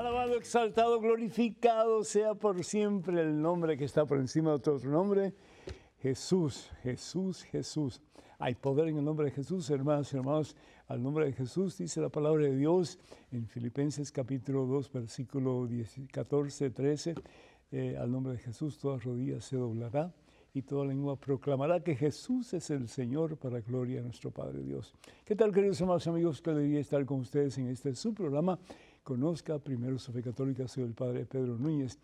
Alabado, exaltado, glorificado sea por siempre el nombre que está por encima de todo otro nombre. Jesús, Jesús, Jesús. Hay poder en el nombre de Jesús, hermanos y hermanos. Al nombre de Jesús dice la palabra de Dios en Filipenses capítulo 2, versículo 14, 13. Eh, al nombre de Jesús toda rodilla se doblará y toda lengua proclamará que Jesús es el Señor para gloria de nuestro Padre Dios. ¿Qué tal, queridos hermanos y amigos? Que alegría estar con ustedes en este su programa. Conozca primero su fe católica, soy el Padre Pedro Núñez.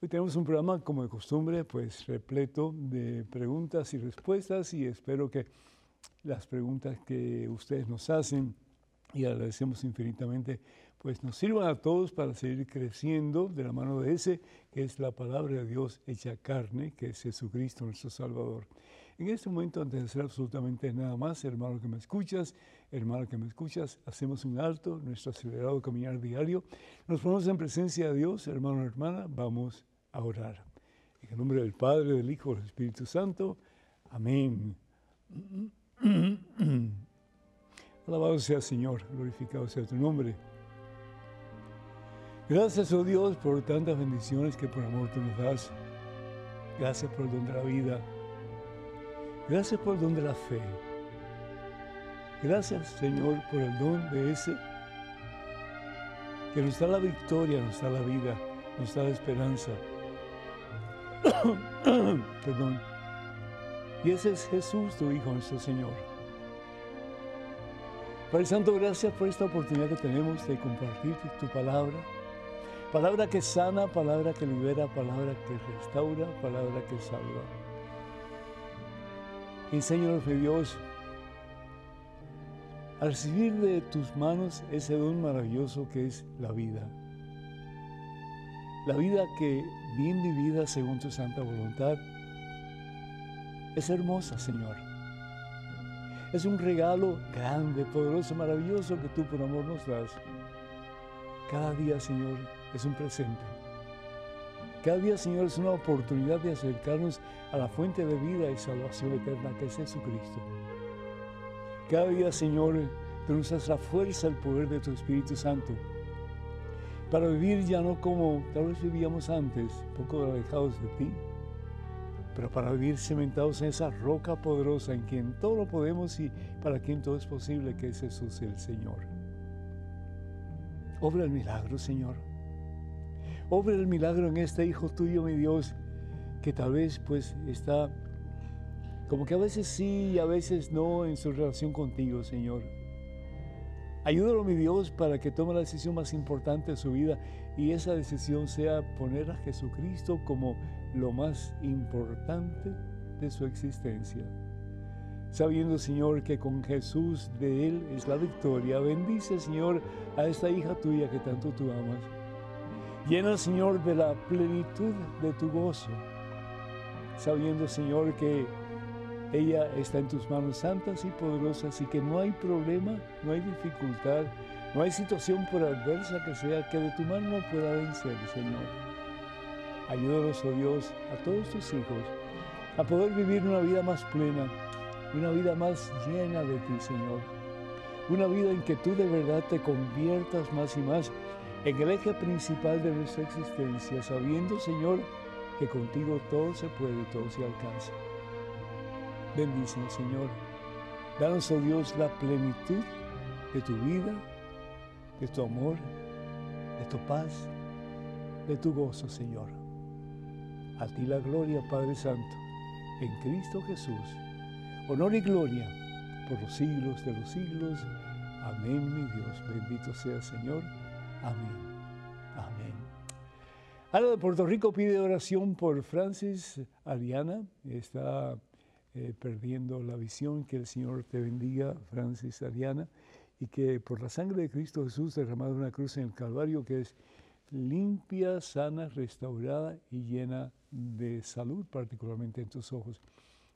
Hoy tenemos un programa, como de costumbre, pues repleto de preguntas y respuestas y espero que las preguntas que ustedes nos hacen, y agradecemos infinitamente, pues nos sirvan a todos para seguir creciendo de la mano de ese que es la palabra de Dios hecha carne, que es Jesucristo nuestro Salvador. En este momento, antes de hacer absolutamente nada más, hermano que me escuchas, hermano que me escuchas, hacemos un alto, nuestro acelerado caminar diario. Nos ponemos en presencia de Dios, hermano y hermana, vamos a orar. En el nombre del Padre, del Hijo del Espíritu Santo. Amén. Alabado sea Señor, glorificado sea tu nombre. Gracias, oh Dios, por tantas bendiciones que por amor tú nos das. Gracias por el don de la vida. Gracias por el don de la fe. Gracias, Señor, por el don de ese que nos da la victoria, nos da la vida, nos da la esperanza. Perdón. Y ese es Jesús, tu Hijo, nuestro Señor. Padre Santo, gracias por esta oportunidad que tenemos de compartir tu palabra. Palabra que sana, palabra que libera, palabra que restaura, palabra que salva. Enséñanos, mi Dios, a recibir de tus manos ese don maravilloso que es la vida. La vida que, bien vivida según tu santa voluntad, es hermosa, Señor. Es un regalo grande, poderoso, maravilloso que tú por amor nos das. Cada día, Señor, es un presente. Cada día, Señor, es una oportunidad de acercarnos a la fuente de vida y salvación eterna que es Jesucristo. Cada día, Señor, tú nos das la fuerza, el poder de tu Espíritu Santo para vivir ya no como tal vez vivíamos antes, poco alejados de ti, pero para vivir cementados en esa roca poderosa en quien todo lo podemos y para quien todo es posible, que es Jesús el Señor. Obra el milagro, Señor. Obra el milagro en este Hijo tuyo, mi Dios, que tal vez pues está como que a veces sí y a veces no en su relación contigo, Señor. Ayúdalo, mi Dios, para que tome la decisión más importante de su vida y esa decisión sea poner a Jesucristo como lo más importante de su existencia. Sabiendo, Señor, que con Jesús de Él es la victoria, bendice, Señor, a esta hija tuya que tanto tú amas. Llena, Señor, de la plenitud de tu gozo, sabiendo, Señor, que ella está en tus manos santas y poderosas y que no hay problema, no hay dificultad, no hay situación por adversa que sea que de tu mano no pueda vencer, Señor. Ayúdanos, oh Dios, a todos tus hijos a poder vivir una vida más plena, una vida más llena de ti, Señor. Una vida en que tú de verdad te conviertas más y más eje principal de nuestra existencia, sabiendo, Señor, que contigo todo se puede todo se alcanza. Bendícenos, Señor. Danos, oh Dios, la plenitud de tu vida, de tu amor, de tu paz, de tu gozo, Señor. A ti la gloria, Padre Santo, en Cristo Jesús. Honor y gloria por los siglos de los siglos. Amén, mi Dios. Bendito sea, Señor. Amén. Amén. Ana de Puerto Rico pide oración por Francis Ariana. Está eh, perdiendo la visión. Que el Señor te bendiga, Francis Ariana. Y que por la sangre de Cristo Jesús derramada en una cruz en el Calvario, que es limpia, sana, restaurada y llena de salud, particularmente en tus ojos.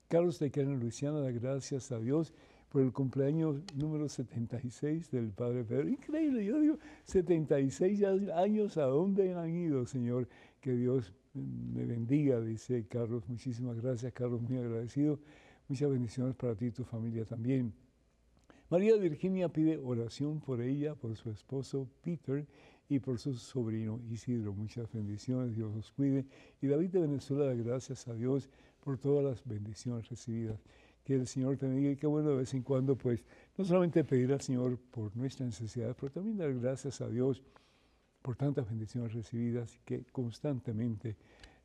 Carlos de Kena, Luisiana, da gracias a Dios por el cumpleaños número 76 del Padre Pedro. Increíble, yo digo, 76 años, ¿a dónde han ido, Señor? Que Dios me bendiga, dice Carlos. Muchísimas gracias, Carlos, muy agradecido. Muchas bendiciones para ti y tu familia también. María Virginia pide oración por ella, por su esposo Peter y por su sobrino Isidro. Muchas bendiciones, Dios los cuide. Y David de Venezuela gracias a Dios por todas las bendiciones recibidas. Que el Señor te bendiga y qué bueno de vez en cuando, pues, no solamente pedir al Señor por nuestras necesidades, pero también dar gracias a Dios por tantas bendiciones recibidas que constantemente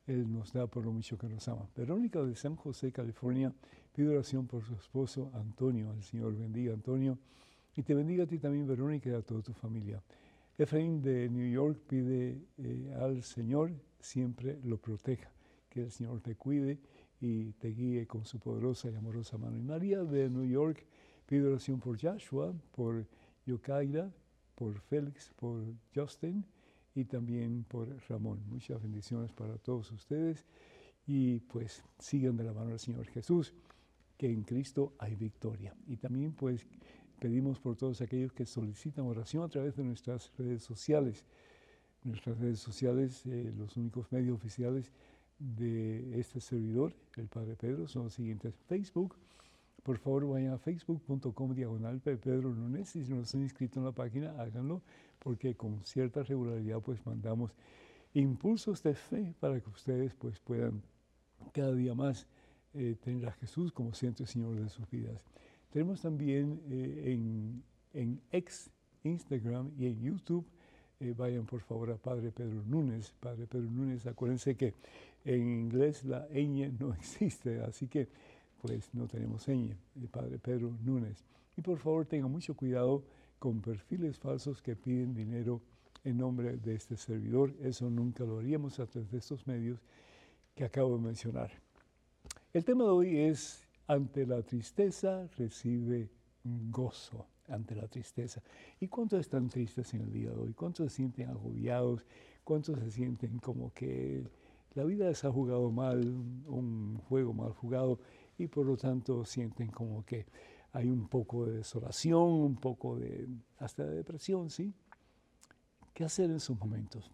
Él nos da por lo mucho que nos ama. Verónica de San José, California, pide oración por su esposo Antonio. El Señor bendiga Antonio y te bendiga a ti también, Verónica, y a toda tu familia. Efraín de New York pide eh, al Señor siempre lo proteja, que el Señor te cuide y te guíe con su poderosa y amorosa mano. Y María de New York pide oración por Joshua, por Yokaira, por Félix, por Justin y también por Ramón. Muchas bendiciones para todos ustedes y pues sigan de la mano del Señor Jesús, que en Cristo hay victoria. Y también pues pedimos por todos aquellos que solicitan oración a través de nuestras redes sociales. Nuestras redes sociales, eh, los únicos medios oficiales de este servidor, el Padre Pedro, son los siguientes. Facebook, por favor vayan a facebook.com diagonal Pedro Lunes y si no están inscritos en la página, háganlo porque con cierta regularidad pues mandamos impulsos de fe para que ustedes pues puedan cada día más eh, tener a Jesús como centro y Señor de sus vidas. Tenemos también eh, en, en ex Instagram y en YouTube eh, vayan por favor a Padre Pedro Núñez. Padre Pedro Núñez, acuérdense que en inglés la ñ no existe, así que pues no tenemos ñ, el Padre Pedro Núñez. Y por favor tengan mucho cuidado con perfiles falsos que piden dinero en nombre de este servidor. Eso nunca lo haríamos a través de estos medios que acabo de mencionar. El tema de hoy es, ante la tristeza recibe gozo, ante la tristeza. ¿Y cuántos están tristes en el día de hoy? ¿Cuántos se sienten agobiados? ¿Cuántos se sienten como que la vida les ha jugado mal, un juego mal jugado y por lo tanto sienten como que hay un poco de desolación, un poco de hasta de depresión, ¿sí? ¿Qué hacer en esos momentos?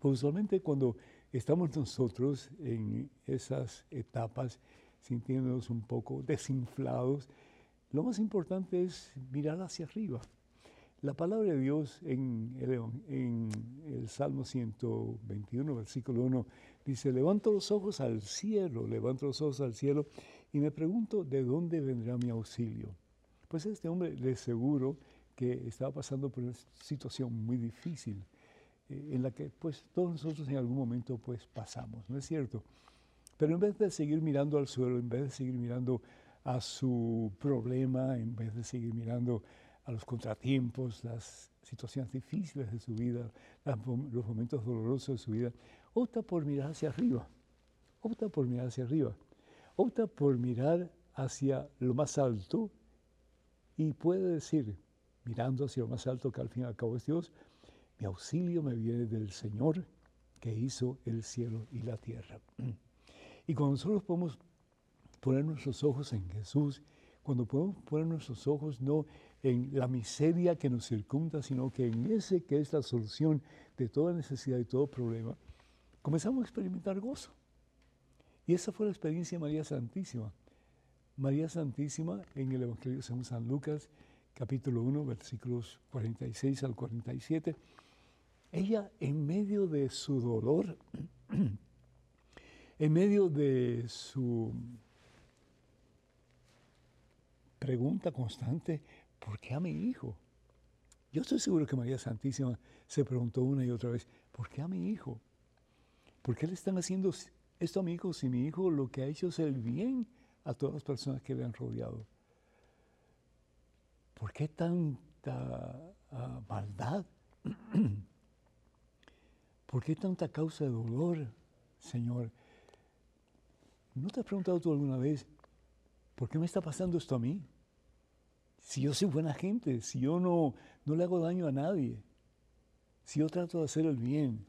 Pues usualmente cuando estamos nosotros en esas etapas sintiéndonos un poco desinflados, lo más importante es mirar hacia arriba. La palabra de Dios en el, en el Salmo 121, versículo 1, dice, levanto los ojos al cielo, levanto los ojos al cielo y me pregunto de dónde vendrá mi auxilio. Pues este hombre de seguro que estaba pasando por una situación muy difícil eh, en la que pues todos nosotros en algún momento pues pasamos, ¿no es cierto? Pero en vez de seguir mirando al suelo, en vez de seguir mirando a su problema, en vez de seguir mirando a los contratiempos, las situaciones difíciles de su vida, los momentos dolorosos de su vida, opta por mirar hacia arriba, opta por mirar hacia arriba. Opta por mirar hacia lo más alto y puede decir, mirando hacia lo más alto, que al fin y al cabo es Dios, mi auxilio me viene del Señor que hizo el cielo y la tierra. Y cuando nosotros podemos poner nuestros ojos en Jesús, cuando podemos poner nuestros ojos no en la miseria que nos circunda, sino que en ese que es la solución de toda necesidad y todo problema, comenzamos a experimentar gozo. Y esa fue la experiencia de María Santísima. María Santísima en el Evangelio de San Lucas, capítulo 1, versículos 46 al 47. Ella en medio de su dolor, en medio de su pregunta constante, ¿por qué a mi hijo? Yo estoy seguro que María Santísima se preguntó una y otra vez, ¿por qué a mi hijo? ¿Por qué le están haciendo esto a mi hijo, si mi hijo lo que ha hecho es el bien a todas las personas que le han rodeado. ¿Por qué tanta ah, maldad? ¿Por qué tanta causa de dolor, Señor? ¿No te has preguntado tú alguna vez, ¿por qué me está pasando esto a mí? Si yo soy buena gente, si yo no, no le hago daño a nadie, si yo trato de hacer el bien,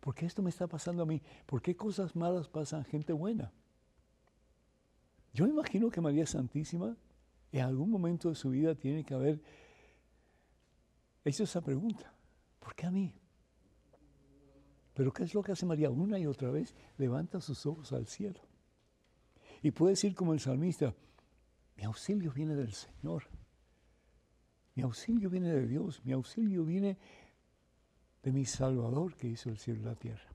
¿Por qué esto me está pasando a mí? ¿Por qué cosas malas pasan a gente buena? Yo imagino que María Santísima en algún momento de su vida tiene que haber hecho esa pregunta. ¿Por qué a mí? Pero ¿qué es lo que hace María una y otra vez? Levanta sus ojos al cielo. Y puede decir como el salmista, mi auxilio viene del Señor. Mi auxilio viene de Dios. Mi auxilio viene de mi Salvador que hizo el cielo y la tierra.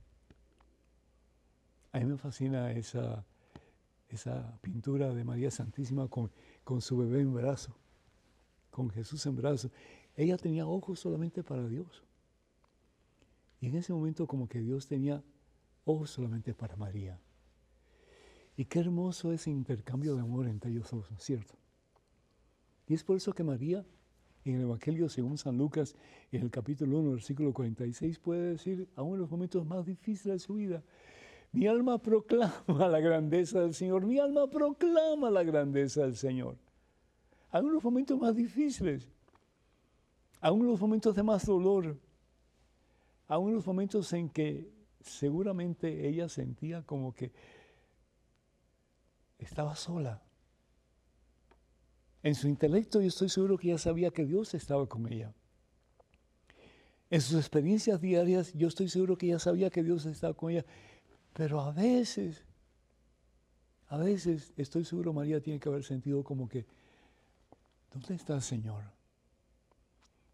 A mí me fascina esa, esa pintura de María Santísima con, con su bebé en brazo, con Jesús en brazo. Ella tenía ojos solamente para Dios. Y en ese momento como que Dios tenía ojos solamente para María. Y qué hermoso ese intercambio de amor entre ellos dos, ¿cierto? Y es por eso que María, en el Evangelio según San Lucas, en el capítulo 1, versículo 46, puede decir, aún en los momentos más difíciles de su vida, mi alma proclama la grandeza del Señor, mi alma proclama la grandeza del Señor. Aún en los momentos más difíciles, aún en los momentos de más dolor, aún en los momentos en que seguramente ella sentía como que estaba sola. En su intelecto yo estoy seguro que ella sabía que Dios estaba con ella. En sus experiencias diarias yo estoy seguro que ella sabía que Dios estaba con ella. Pero a veces, a veces estoy seguro María tiene que haber sentido como que, ¿dónde está el Señor?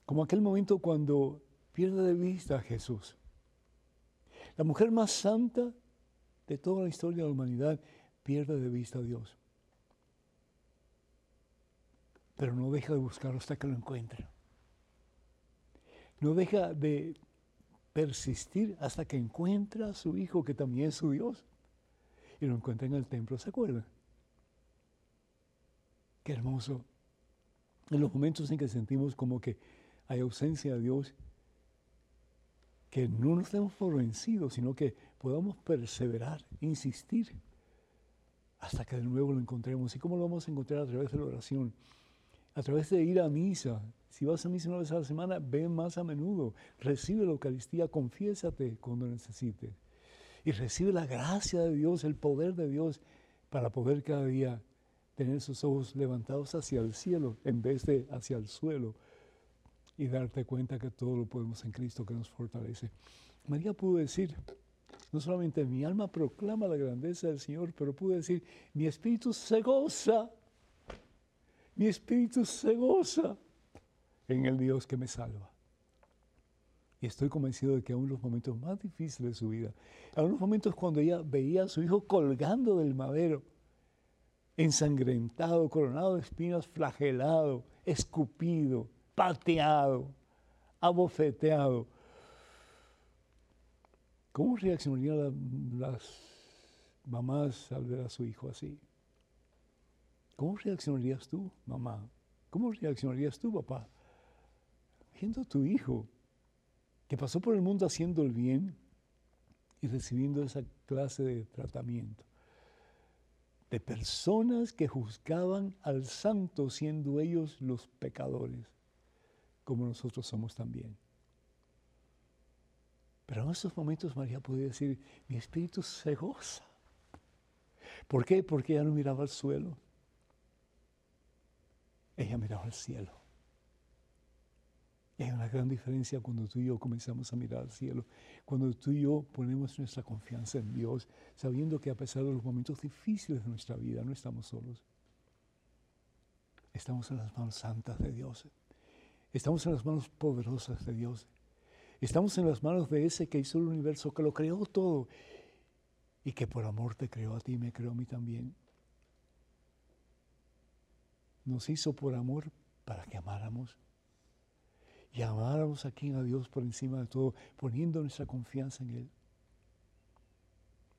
Como aquel momento cuando pierde de vista a Jesús. La mujer más santa de toda la historia de la humanidad pierde de vista a Dios. Pero no deja de buscarlo hasta que lo encuentre. No deja de persistir hasta que encuentra a su hijo, que también es su Dios. Y lo encuentra en el templo, ¿se acuerdan? Qué hermoso. En los momentos en que sentimos como que hay ausencia de Dios, que no nos demos por vencidos, sino que podamos perseverar, insistir, hasta que de nuevo lo encontremos. ¿Y cómo lo vamos a encontrar? A través de la oración, a través de ir a misa. Si vas a misa una vez a la semana, ven más a menudo, recibe la Eucaristía, confiésate cuando necesites. Y recibe la gracia de Dios, el poder de Dios, para poder cada día tener sus ojos levantados hacia el cielo en vez de hacia el suelo y darte cuenta que todo lo podemos en Cristo que nos fortalece. María pudo decir, no solamente mi alma proclama la grandeza del Señor, pero pudo decir, mi espíritu se goza, mi espíritu se goza en el Dios que me salva. Y estoy convencido de que aún los momentos más difíciles de su vida, aún los momentos cuando ella veía a su hijo colgando del madero, ensangrentado, coronado de espinas, flagelado, escupido, pateado, abofeteado. ¿Cómo reaccionarían las mamás al ver a su hijo así? ¿Cómo reaccionarías tú, mamá? ¿Cómo reaccionarías tú, papá? Viendo a tu hijo que pasó por el mundo haciendo el bien y recibiendo esa clase de tratamiento. De personas que juzgaban al santo siendo ellos los pecadores como nosotros somos también. Pero en esos momentos María podía decir, mi espíritu se goza. ¿Por qué? Porque ella no miraba al suelo. Ella miraba al cielo. Y hay una gran diferencia cuando tú y yo comenzamos a mirar al cielo, cuando tú y yo ponemos nuestra confianza en Dios, sabiendo que a pesar de los momentos difíciles de nuestra vida, no estamos solos. Estamos en las manos santas de Dios. Estamos en las manos poderosas de Dios. Estamos en las manos de ese que hizo el universo, que lo creó todo y que por amor te creó a ti y me creó a mí también. Nos hizo por amor para que amáramos. Y amáramos aquí a Dios por encima de todo, poniendo nuestra confianza en Él.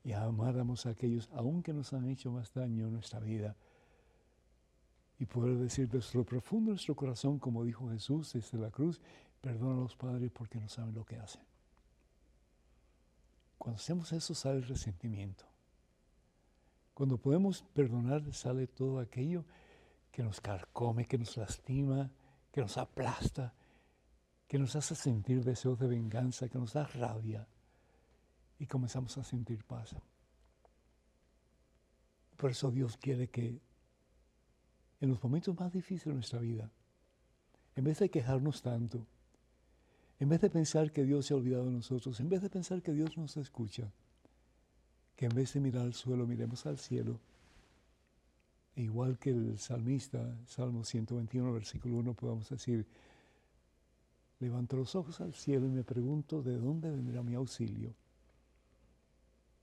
Y amáramos a aquellos, aunque nos han hecho más daño en nuestra vida, y poder decir desde lo profundo de nuestro corazón, como dijo Jesús desde la cruz, perdona a los padres porque no saben lo que hacen. Cuando hacemos eso sale el resentimiento. Cuando podemos perdonar sale todo aquello que nos carcome, que nos lastima, que nos aplasta, que nos hace sentir deseos de venganza, que nos da rabia y comenzamos a sentir paz. Por eso Dios quiere que en los momentos más difíciles de nuestra vida, en vez de quejarnos tanto, en vez de pensar que Dios se ha olvidado de nosotros, en vez de pensar que Dios nos escucha, que en vez de mirar al suelo miremos al cielo, igual que el salmista, Salmo 121, versículo 1, podamos decir, levanto los ojos al cielo y me pregunto de dónde vendrá mi auxilio.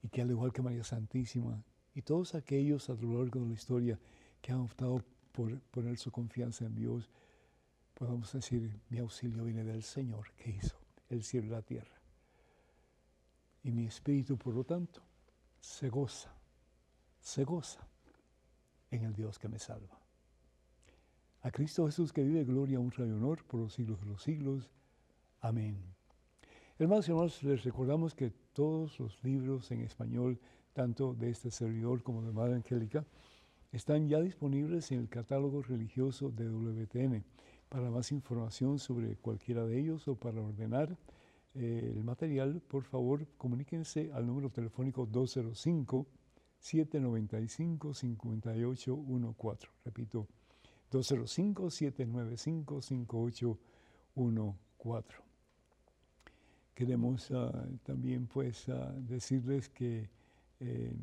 Y que al igual que María Santísima y todos aquellos a lo largo de la historia que han optado por poner su confianza en Dios, podamos decir, mi auxilio viene del Señor que hizo el cielo y la tierra. Y mi espíritu, por lo tanto, se goza, se goza en el Dios que me salva. A Cristo Jesús que vive gloria, honra y honor por los siglos de los siglos. Amén. Hermanos y hermanos, les recordamos que todos los libros en español, tanto de este servidor como de Madre Angélica, están ya disponibles en el catálogo religioso de WTN. Para más información sobre cualquiera de ellos o para ordenar eh, el material, por favor, comuníquense al número telefónico 205 795 5814. Repito, 205-795-5814. Queremos ah, también pues ah, decirles que eh,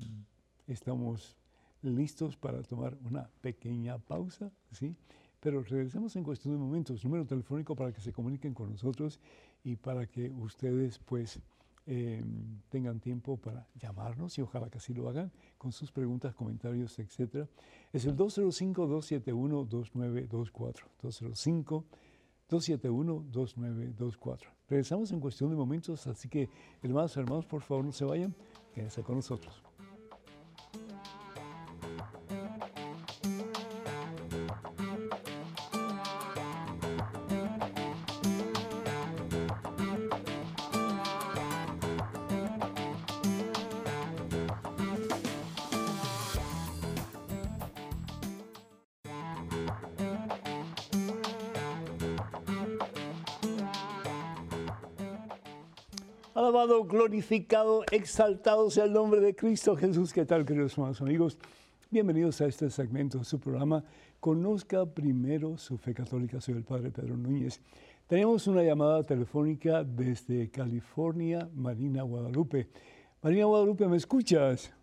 estamos listos para tomar una pequeña pausa, ¿sí? Pero regresamos en cuestión de momentos. Número telefónico para que se comuniquen con nosotros y para que ustedes pues Em, tengan tiempo para llamarnos y ojalá que así lo hagan con sus preguntas, comentarios, etc. Es el 205-271-2924. 205-271-2924. Regresamos en cuestión de momentos, así que hermanos, hermanos, por favor no se vayan, quédense con nosotros. Alabado, glorificado, exaltado sea el nombre de Cristo Jesús. ¿Qué tal, queridos hermanos amigos? Bienvenidos a este segmento de su programa. Conozca primero su fe católica. Soy el Padre Pedro Núñez. Tenemos una llamada telefónica desde California, Marina Guadalupe. Marina Guadalupe, ¿me escuchas?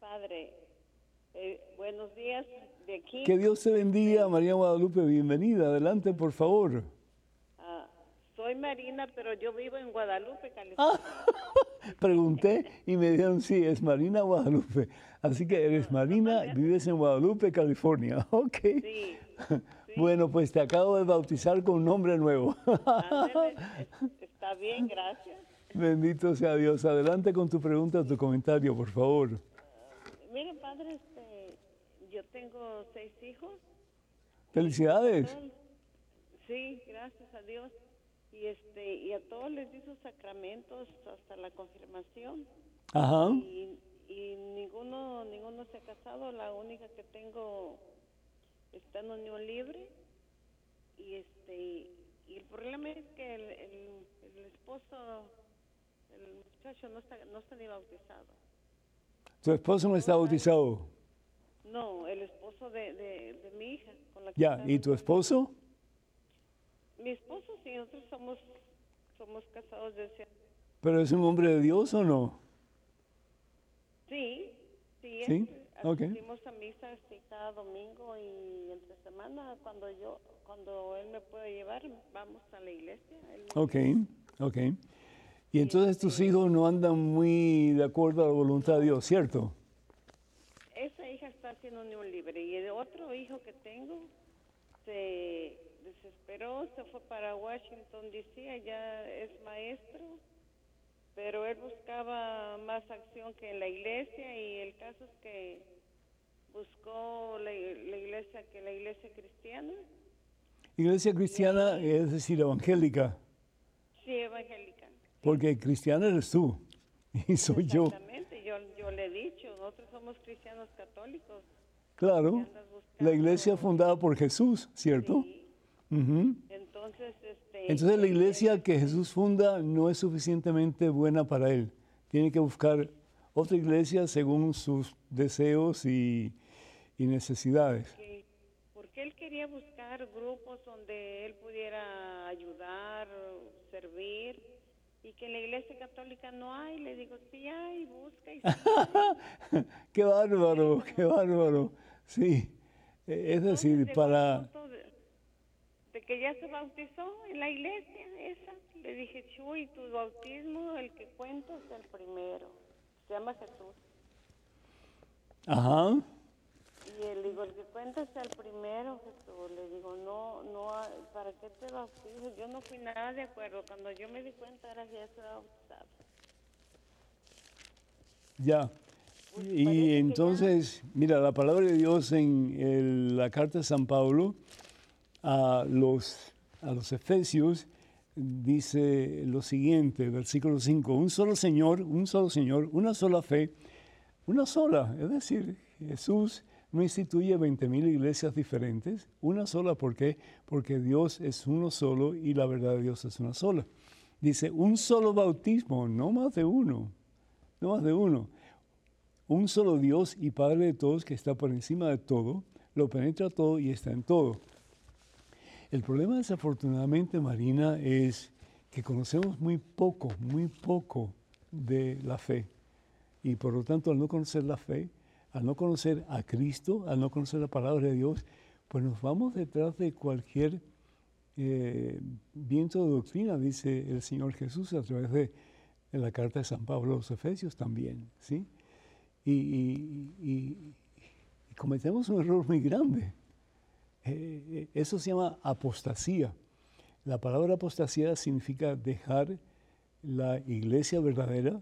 Padre, eh, buenos días de aquí. Que Dios te bendiga, María Guadalupe. Bienvenida. Adelante, por favor. Soy Marina, pero yo vivo en Guadalupe, California. Pregunté y me dijeron, sí, es Marina Guadalupe. Así que eres Marina, vives en Guadalupe, California. Ok. Sí, Bueno, pues te acabo de bautizar con un nombre nuevo. Está bien, gracias. Bendito sea Dios. Adelante con tu pregunta o tu comentario, por favor. Uh, mire, padre, este, yo tengo seis hijos. Felicidades. Sí, gracias a Dios y este y a todos les di sus sacramentos hasta la confirmación. Ajá. Y, ninguno ninguno se ha casado. La única que tengo está en unión libre. Y este y el problema es que el, el, esposo el muchacho no está no está ni bautizado. Tu esposo no está bautizado no el esposo de, de, mi hija con la que ya y tu esposo mi esposo sí, nosotros somos, somos casados desde... ¿Pero es un hombre de Dios o no? Sí, sí. ¿Sí? Asistimos a misa cada domingo y entre semana cuando yo, cuando él me puede llevar, vamos a la iglesia. Ok, ok. Y entonces tus este hijos no andan muy de acuerdo a la voluntad de Dios, ¿cierto? Esa hija está haciendo unión libre y el otro hijo que tengo se desesperó, se fue para Washington, D.C., allá es maestro, pero él buscaba más acción que en la iglesia y el caso es que buscó la, iglesia que la iglesia cristiana. Iglesia cristiana es decir, evangélica. Sí, evangélica. Porque cristiana eres tú y soy yo. Exactamente, yo, yo le he dicho, nosotros somos cristianos católicos. Claro, la iglesia fundada por Jesús, ¿cierto? Entonces, este, Entonces la iglesia que Jesús funda no es suficientemente buena para él. Tiene que buscar otra iglesia según sus deseos y, necesidades. Porque él quería buscar grupos donde él pudiera ayudar, servir, y que en la iglesia católica no hay. Le digo, sí hay, busca y qué bárbaro, qué bárbaro. Sí, es decir, para este, que ya se bautizó en la iglesia esa. Le dije, Chuy, tu bautismo, el que cuento es el primero. Se llama Jesús. Ajá. Y le digo, el que cuenta es el primero, Jesús. Le digo, no, no, ¿para qué te bautizo? Yo no fui nada de acuerdo. Cuando yo me di cuenta, era que ya se bautizado. Ya. Pues Y ya- entonces, mira, la palabra de Dios en el- la carta de San Pablo a los, a los Efesios dice lo siguiente, versículo 5, un solo Señor, un solo Señor, una sola fe, una sola, es decir, Jesús no instituye 20.000 iglesias diferentes, una sola, ¿por qué? Porque Dios es uno solo y la verdad de Dios es una sola. Dice, un solo bautismo, no más de uno, no más de uno. Un solo Dios y Padre de todos que está por encima de todo, lo penetra todo y está en todo. El problema desafortunadamente, Marina, es que conocemos muy poco, muy poco de la fe. Y por lo tanto, al no conocer la fe, al no conocer a Cristo, al no conocer la palabra de Dios, pues nos vamos detrás de cualquier eh, viento de doctrina, dice el Señor Jesús a través de, la carta de San Pablo a los Efesios también, ¿sí? Y cometemos un error muy grande. Eh, eh, eso se llama apostasía. La palabra apostasía significa dejar la iglesia verdadera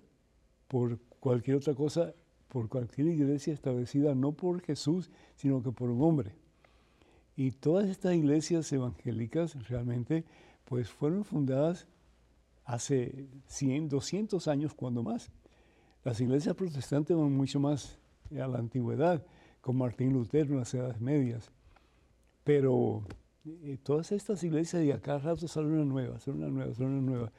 por cualquier otra cosa, por cualquier iglesia establecida no por Jesús, sino que por un hombre. Y todas estas iglesias evangélicas realmente pues fueron fundadas hace 100, 200 años cuando más. Las iglesias protestantes van mucho más a la antigüedad, con Martín Lutero en las edades medias. Pero eh, todas estas iglesias y a cada rato sale una nueva, sale una nueva, sale una nueva.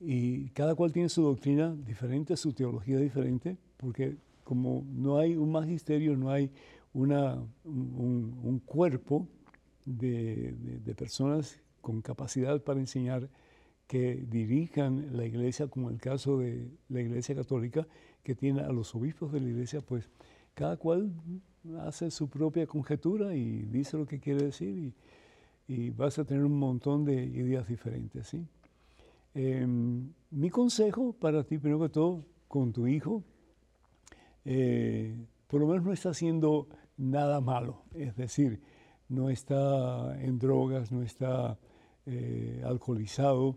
Y cada cual tiene su doctrina diferente, su teología diferente, porque como no hay un magisterio, no hay una, un, un- un cuerpo de, de- de personas con capacidad para enseñar que dirijan la iglesia, como el caso de la iglesia católica, que tiene a los obispos de la iglesia, pues cada cual hace su propia conjetura y dice lo que quiere decir y, vas a tener un montón de ideas diferentes, ¿sí? Em, mi consejo para ti, primero que todo, con tu hijo, eh, por lo menos no está haciendo nada malo, es decir, no está en drogas, no está eh, alcoholizado,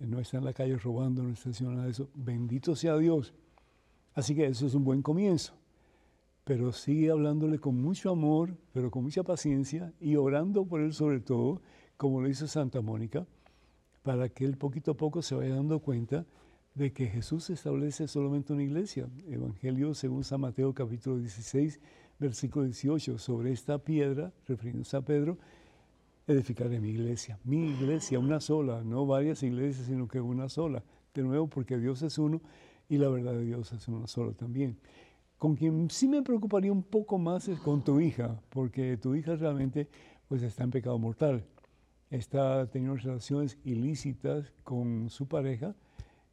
no está en la calle robando, no está haciendo nada de eso. Bendito sea Dios. Así que eso es un buen comienzo. Pero sigue hablándole con mucho amor, pero con mucha paciencia y orando por él sobre todo, como lo hizo Santa Mónica, para que él poquito a poco se vaya dando cuenta de que Jesús establece solamente una iglesia. Evangelio según San Mateo capítulo 16, versículo 18, sobre esta piedra, refiriéndose a Pedro, edificaré mi iglesia. Mi iglesia, una sola, no varias iglesias, sino que una sola. De nuevo, porque Dios es uno y la verdad de Dios es una sola también. Con quien sí me preocuparía un poco más es con tu hija, porque tu hija realmente pues está en pecado mortal. Está teniendo relaciones ilícitas con su pareja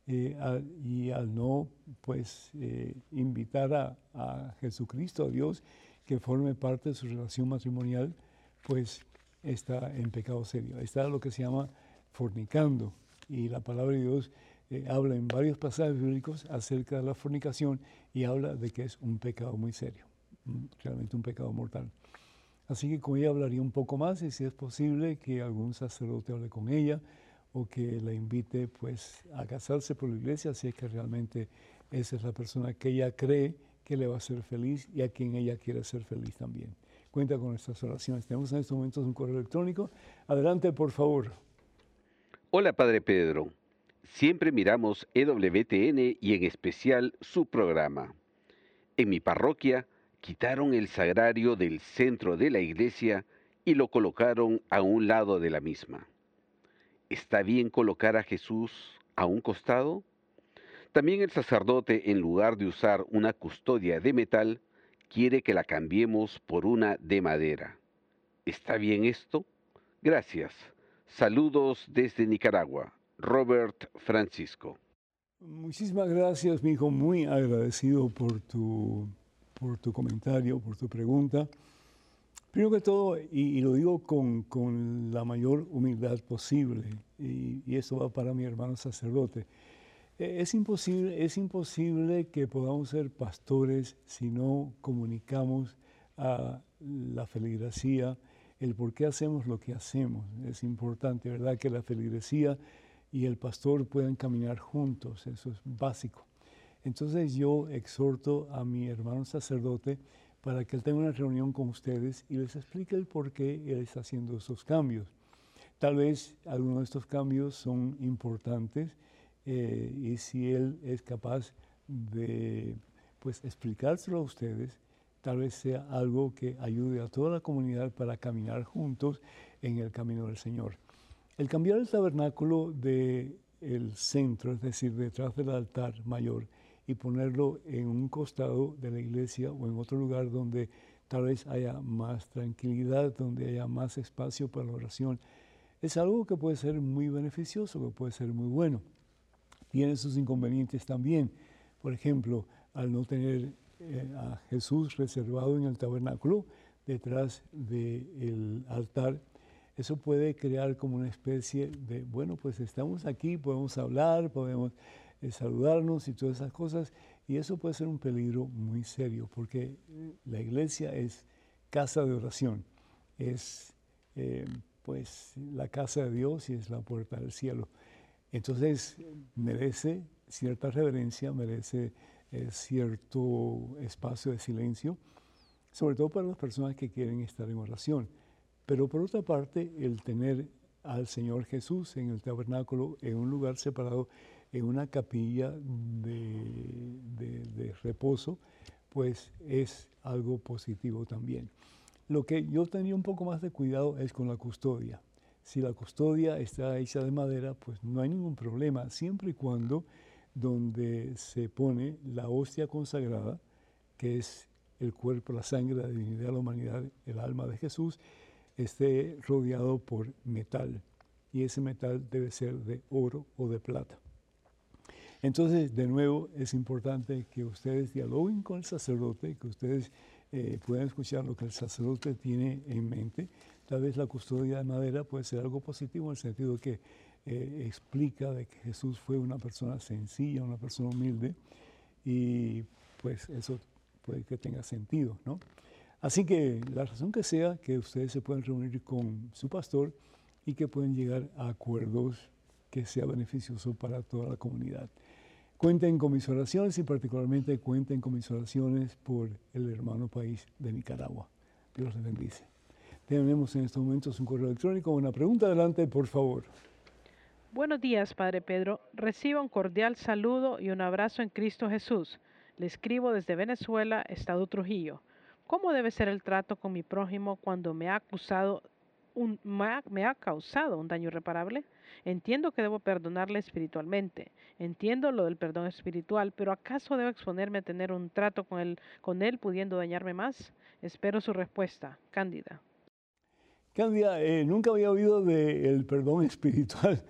eh, y al no pues eh, invitar a, a Jesucristo, a Dios, que forme parte de su relación matrimonial, pues está en pecado serio. Está lo que se llama fornicando. Y la palabra de Dios eh, habla en varios pasajes bíblicos acerca de la fornicación y habla de que es un pecado muy serio, mm, realmente un pecado mortal. Así que con ella hablaría un poco más y si es posible que algún sacerdote hable con ella o que la invite pues a casarse por la iglesia si es que realmente esa es la persona que ella cree que le va a hacer feliz y a quien ella quiere ser feliz también. Cuenta con nuestras oraciones. Tenemos en estos momentos un correo electrónico. Adelante, por favor. Hola, Padre Pedro. Siempre miramos EWTN y en especial su programa. En mi parroquia quitaron el sagrario del centro de la iglesia y lo colocaron a un lado de la misma. ¿Está bien colocar a Jesús a un costado? También el sacerdote, en lugar de usar una custodia de metal, quiere que la cambiemos por una de madera. ¿Está bien esto? Gracias. Saludos desde Nicaragua. Robert Francisco. Muchísimas gracias, mi hijo. Muy agradecido por tu, por tu comentario, por tu pregunta. Primero que todo, y, lo digo con, la mayor humildad posible, y, y esto va para mi hermano sacerdote, e, es imposible, es imposible que podamos ser pastores si no comunicamos a la feligresía el por qué hacemos lo que hacemos. Es importante, ¿verdad?, que la feligresía y el pastor puedan caminar juntos, eso es básico. Entonces yo exhorto a mi hermano sacerdote para que él tenga una reunión con ustedes y les explique el por qué él está haciendo esos cambios. Tal vez algunos de estos cambios son importantes eh, y si él es capaz de pues explicárselo a ustedes, tal vez sea algo que ayude a toda la comunidad para caminar juntos en el camino del Señor. El cambiar el tabernáculo del el centro, es decir, detrás del altar mayor, y ponerlo en un costado de la iglesia o en otro lugar donde tal vez haya más tranquilidad, donde haya más espacio para la oración, es algo que puede ser muy beneficioso, que puede ser muy bueno. Tiene sus inconvenientes también. Por ejemplo, al no tener eh, a Jesús reservado en el tabernáculo detrás del altar, eso puede crear como una especie de, bueno, pues estamos aquí, podemos hablar, podemos eh, saludarnos y todas esas cosas, y eso puede ser un peligro muy serio, porque la iglesia es casa de oración, es eh, pues la casa de Dios y es la puerta del cielo. Entonces merece cierta reverencia, merece eh, cierto espacio de silencio, sobre todo para las personas que quieren estar en oración. Pero por otra parte, el tener al Señor Jesús en el tabernáculo, en un lugar separado, en una capilla de, reposo, pues es algo positivo también. Lo que yo tenía un poco más de cuidado es con la custodia. Si la custodia está hecha de madera, pues no hay ningún problema, siempre y cuando donde se pone la hostia consagrada, que es el cuerpo, la sangre, la divinidad, la humanidad, el alma de Jesús, esté rodeado por metal. Y ese metal debe ser de oro o de plata. Entonces, de nuevo, es importante que ustedes dialoguen con el sacerdote, que ustedes eh, puedan escuchar lo que el sacerdote tiene en mente. Tal vez la custodia de madera puede ser algo positivo en el sentido que eh, explica de que Jesús fue una persona sencilla, una persona humilde, y pues eso puede que tenga sentido, ¿no? Así que la razón que sea que ustedes se puedan reunir con su pastor y que pueden llegar a acuerdos que sea beneficioso para toda la comunidad. Cuenten con mis oraciones y particularmente cuenten con mis oraciones por el hermano país de Nicaragua. Dios les bendice. Tenemos en estos momentos un correo electrónico. Una pregunta adelante, por favor. Buenos días, Padre Pedro. Reciba un cordial saludo y un abrazo en Cristo Jesús. Le escribo desde Venezuela, Estado Trujillo. ¿Cómo debe ser el trato con mi prójimo cuando me ha acusado un, me ha, causado un daño irreparable? Entiendo que debo perdonarle espiritualmente. Entiendo lo del perdón espiritual, pero ¿acaso debo exponerme a tener un trato con él, con él pudiendo dañarme más? Espero su respuesta. Cándida. Cándida, eh, nunca había oído del perdón espiritual.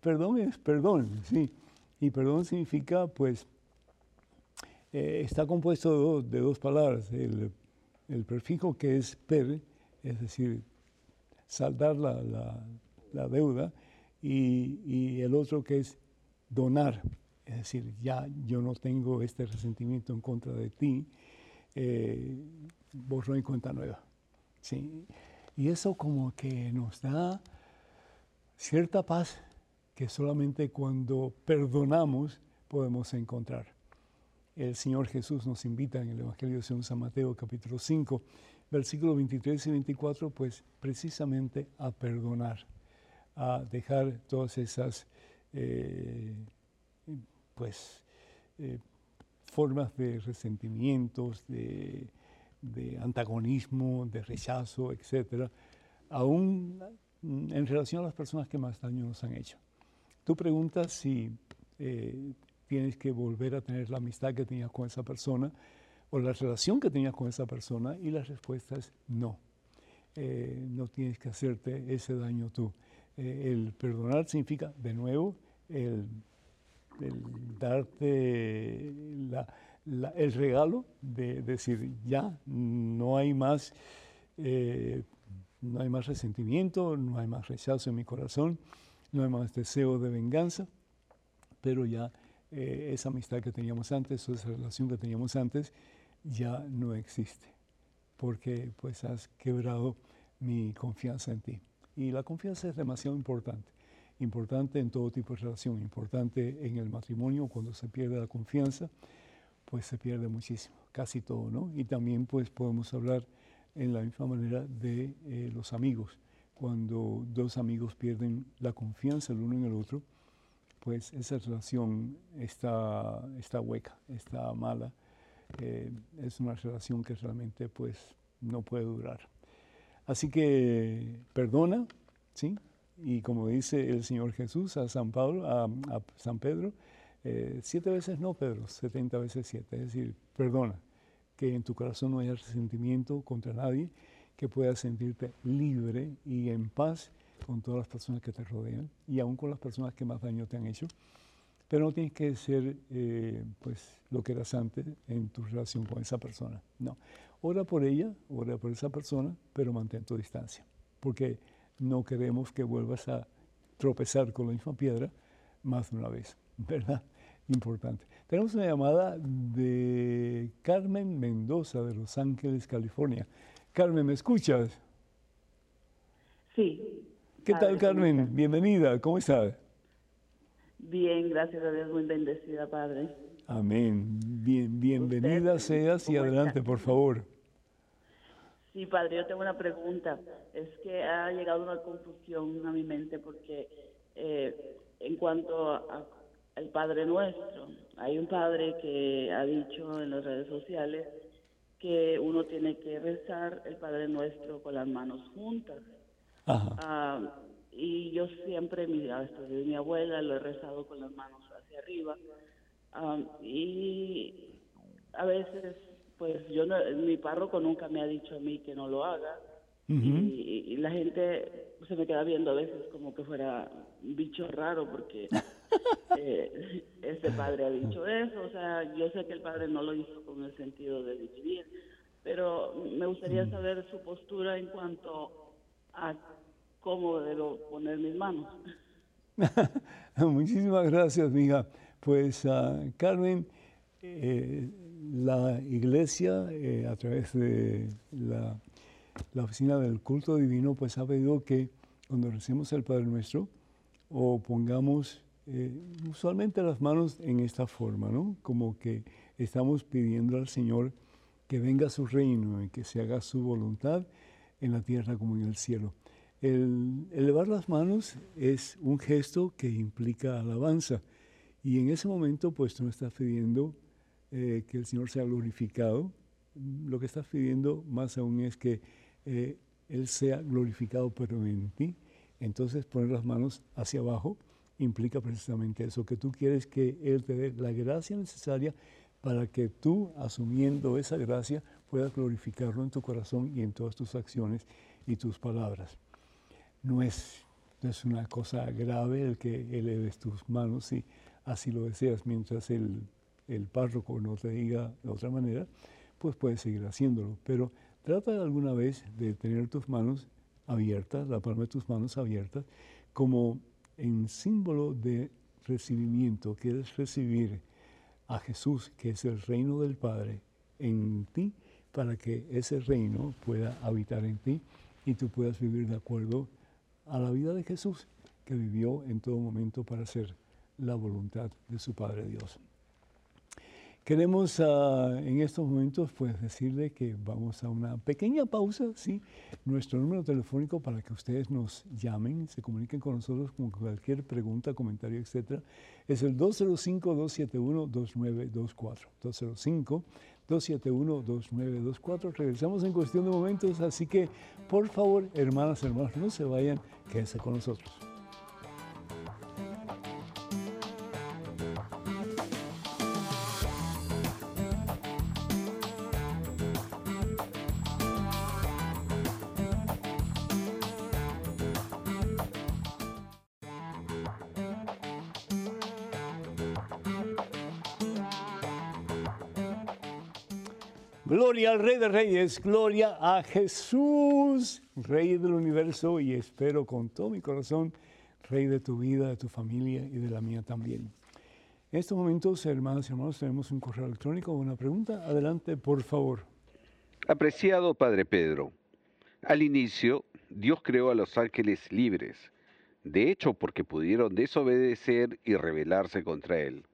perdón es perdón, sí. Y perdón significa, pues, eh, está compuesto de dos, palabras. El, prefijo que es per, es decir, saldar la, deuda, y, el otro que es donar, es decir, ya yo no tengo este resentimiento en contra de ti, eh, en cuenta nueva. ¿sí? Y eso como que nos da cierta paz que solamente cuando perdonamos podemos encontrar el Señor Jesús nos invita en el Evangelio de San Mateo capítulo 5, versículos 23 y 24, pues precisamente a perdonar, a dejar todas esas eh, pues, eh, formas de resentimientos, de, antagonismo, de rechazo, etcétera, aún en relación a las personas que más daño nos han hecho. Tú preguntas si eh, tienes que volver a tener la amistad que tenías con esa persona o la relación que tenías con esa persona y la respuesta es no. Eh, no tienes que hacerte ese daño tú. Eh, el perdonar significa, de nuevo, el, darte el regalo de decir, ya, no hay más eh, no hay más resentimiento, no hay más rechazo en mi corazón, no hay más deseo de venganza, pero ya eh, esa amistad que teníamos antes o esa relación que teníamos antes ya no existe, porque pues has quebrado mi confianza en ti. Y la confianza es demasiado importante, importante en todo tipo de relación, importante en el matrimonio, cuando se pierde la confianza, pues se pierde muchísimo, casi todo, ¿no? Y también pues podemos hablar en la misma manera de eh, los amigos. Cuando dos amigos pierden la confianza el uno en el otro, pues esa relación está, está hueca, está mala. Eh, es una relación que realmente pues no puede durar. Así que perdona, ¿sí? Y como dice el Señor Jesús a San Pablo, a, San Pedro, eh, siete veces no, Pedro, setenta veces siete. Es decir, perdona, que en tu corazón no haya resentimiento contra nadie, que puedas sentirte libre y en paz con todas las personas que te rodean y aún con las personas que más daño te han hecho. Pero no tienes que ser eh, pues, lo que eras antes en tu relación con esa persona. No. Ora por ella, ora por esa persona, pero mantén tu distancia. Porque no queremos que vuelvas a tropezar con la misma piedra más de una vez. ¿Verdad? importante. Tenemos una llamada de Carmen Mendoza de Los Ángeles, California. Carmen, ¿me escuchas? Sí. ¿Qué tal, Carmen? Bienvenida, ¿cómo estás? Bien, gracias a Dios, muy bendecida, Padre. Amén. Bien, bienvenida seas y adelante, por favor. Sí, Padre, yo tengo una pregunta. Es que ha llegado una confusión a mi mente porque eh, en cuanto a el Padre Nuestro. Hay un padre que ha dicho en las redes sociales que uno tiene que rezar el Padre Nuestro con las manos juntas. Ah, y yo siempre, mi, de mi abuela, lo he rezado con las manos hacia arriba. Ah, y a veces, pues yo, no, mi párroco nunca me ha dicho a mí que no lo haga. y, la gente se me queda viendo a veces como que fuera un bicho raro porque eh, este padre ha dicho eso, o sea, yo sé que el padre no lo hizo con el sentido de dividir, pero me gustaría mm. saber su postura en cuanto a cómo debo poner mis manos. Muchísimas gracias, mija. Pues uh, Carmen, eh, la iglesia eh, a través de la, la, oficina del culto divino, pues ha pedido que cuando recemos el Padre Nuestro o pongamos eh, usualmente las manos en esta forma, ¿no? Como que estamos pidiendo al Señor que venga su reino y que se haga su voluntad en la tierra como en el cielo. El elevar las manos es un gesto que implica alabanza y en ese momento pues tú no estás pidiendo eh, que el Señor sea glorificado, lo que estás pidiendo más aún es que eh, Él sea glorificado pero en ti. Entonces poner las manos hacia abajo implica precisamente eso, que tú quieres que Él te dé la gracia necesaria para que tú, asumiendo esa gracia, puedas glorificarlo en tu corazón y en todas tus acciones y tus palabras. No es, es una cosa grave el que eleves tus manos si así lo deseas, mientras el, el párroco no te diga de otra manera, pues puedes seguir haciéndolo. Pero trata alguna vez de tener tus manos abiertas, la palma de tus manos abiertas, como en símbolo de recibimiento, quieres recibir a Jesús, que es el reino del Padre, en ti, para que ese reino pueda habitar en ti y tú puedas vivir de acuerdo a la vida de Jesús, que vivió en todo momento para hacer la voluntad de su Padre Dios. Queremos ah, en estos momentos pues decirle que vamos a una pequeña pausa, ¿sí? Nuestro número telefónico para que ustedes nos llamen, se comuniquen con nosotros con cualquier pregunta, comentario, etcétera, es el 205-271-2924. 205-271-2924. Regresamos en cuestión de momentos, así que por favor, hermanas, hermanos, no se vayan, quédense con nosotros. Gloria al Rey de Reyes, gloria a Jesús, Rey del universo, y espero con todo mi corazón, Rey de tu vida, de tu familia y de la mía también. En estos momentos, hermanas y hermanos, tenemos un correo electrónico, una pregunta. Adelante, por favor. Apreciado Padre Pedro, al inicio Dios creó a los ángeles libres, de hecho porque pudieron desobedecer y rebelarse contra Él.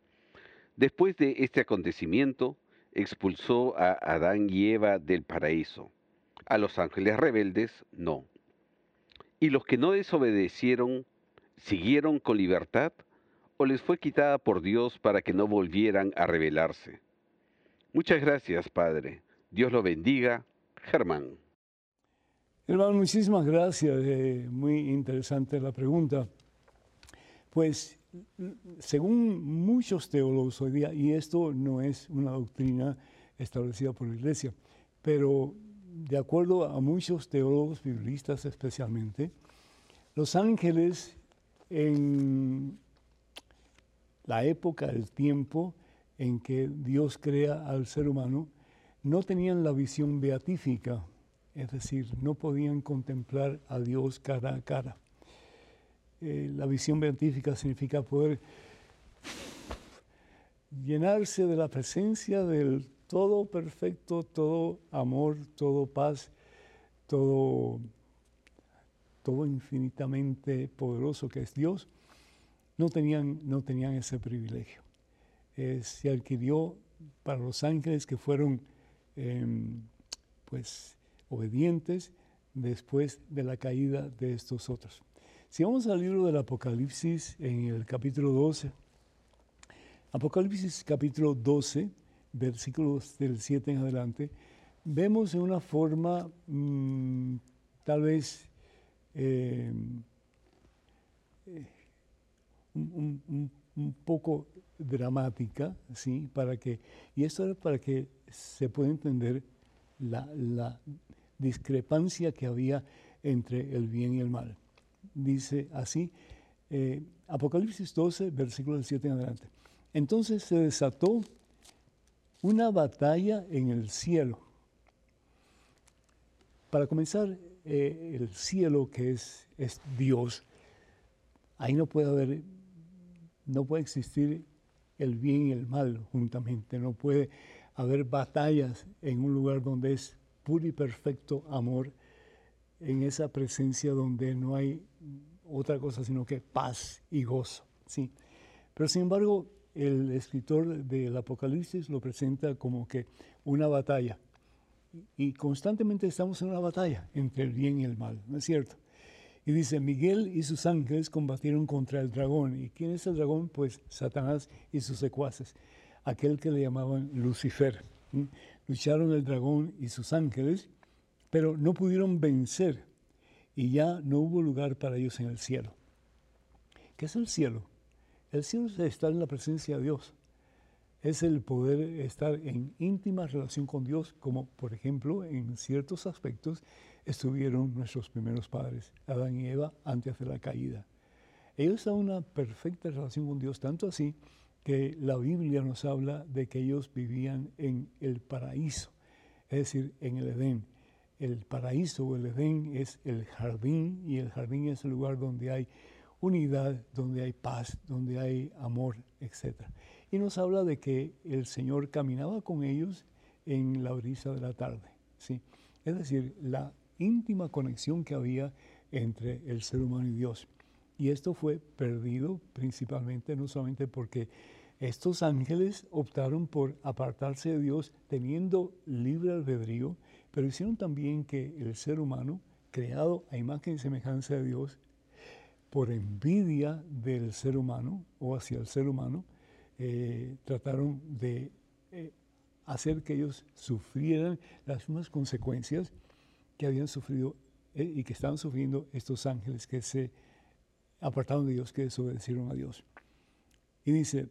Después de este acontecimiento, expulsó a Adán y Eva del paraíso. A los ángeles rebeldes, no. ¿Y los que no desobedecieron, siguieron con libertad o les fue quitada por Dios para que no volvieran a rebelarse? Muchas gracias, Padre. Dios lo bendiga. Germán. Hermano, muchísimas gracias. Eh, muy interesante la pregunta. Pues según muchos teólogos hoy día, y esto no es una doctrina establecida por la Iglesia, pero de acuerdo a muchos teólogos biblistas especialmente, los ángeles en la época, el tiempo en que Dios crea al ser humano, no tenían la visión beatífica, es decir, no podían contemplar a Dios cara a cara. Eh, la visión beatífica significa poder llenarse de la presencia del todo perfecto, todo amor, todo paz, todo, todo infinitamente poderoso que es Dios, no tenían, no tenían ese privilegio. Eh, se adquirió para los ángeles que fueron em, pues, obedientes después de la caída de estos otros. Si vamos al libro del Apocalipsis en el capítulo 12, Apocalipsis capítulo 12, versículos del 7 en adelante, vemos en una forma mm, tal vez eh, un, poco dramática, ¿sí? Para que, y esto es para que se pueda entender la discrepancia que había entre el bien y el mal dice así, eh, Apocalipsis 12, versículo 7 en adelante. Entonces se desató una batalla en el cielo. Para comenzar, eh, el cielo que es, es Dios, ahí no puede haber, no puede existir el bien y el mal juntamente, no puede haber batallas en un lugar donde es puro y perfecto amor en esa presencia donde no hay otra cosa sino que paz y gozo. ¿sí? Pero sin embargo, el escritor del Apocalipsis lo presenta como que una batalla. Y constantemente estamos en una batalla entre el bien y el mal, ¿no es cierto? Y dice, Miguel y sus ángeles combatieron contra el dragón. ¿Y quién es el dragón? Pues Satanás y sus secuaces, aquel que le llamaban Lucifer. Lucharon el dragón y sus ángeles pero no pudieron vencer y ya no hubo lugar para ellos en el cielo. ¿Qué es el cielo? El cielo es estar en la presencia de Dios. Es el poder estar en íntima relación con Dios, como por ejemplo en ciertos aspectos estuvieron nuestros primeros padres, Adán y Eva, antes de la caída. Ellos estaban en una perfecta relación con Dios, tanto así que la Biblia nos habla de que ellos vivían en el paraíso, es decir, en el Edén el paraíso o el Edén es el jardín y el jardín es el lugar donde hay unidad, donde hay paz, donde hay amor, etc. Y nos habla de que el Señor caminaba con ellos en la brisa de la tarde. ¿sí? Es decir, la íntima conexión que había entre el ser humano y Dios. Y esto fue perdido principalmente no solamente porque estos ángeles optaron por apartarse de Dios teniendo libre albedrío, pero hicieron también que el ser humano, creado a imagen y semejanza de Dios, por envidia del ser humano o hacia el ser humano, eh, trataron de eh, hacer que ellos sufrieran las mismas consecuencias que habían sufrido eh, y que estaban sufriendo estos ángeles que se apartaron de Dios, que desobedecieron a Dios. Y dice,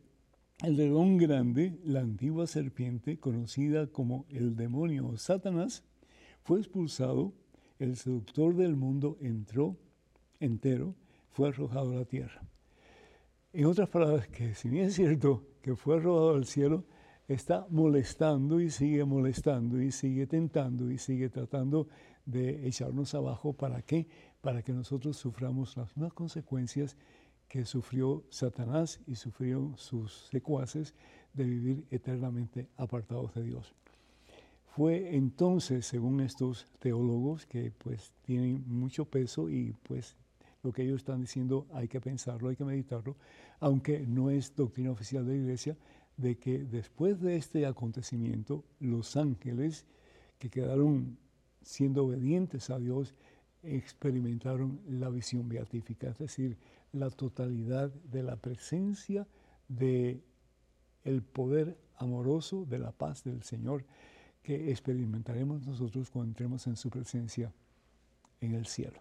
el dragón grande, la antigua serpiente, conocida como el demonio o Satanás, fue expulsado, el seductor del mundo entró entero, fue arrojado a la tierra. En otras palabras, que si bien es cierto que fue arrojado al cielo, está molestando y sigue molestando y sigue tentando y sigue tratando de echarnos abajo. ¿Para qué? Para que nosotros suframos las mismas consecuencias que sufrió Satanás y sufrieron sus secuaces de vivir eternamente apartados de Dios. Fue entonces, según estos teólogos, que pues tienen mucho peso y pues lo que ellos están diciendo hay que pensarlo, hay que meditarlo, aunque no es doctrina oficial de la iglesia, de que después de este acontecimiento, los ángeles que quedaron siendo obedientes a Dios experimentaron la visión beatífica, es decir, la totalidad de la presencia de el poder amoroso de la paz del Señor que experimentaremos nosotros cuando entremos en su presencia en el cielo.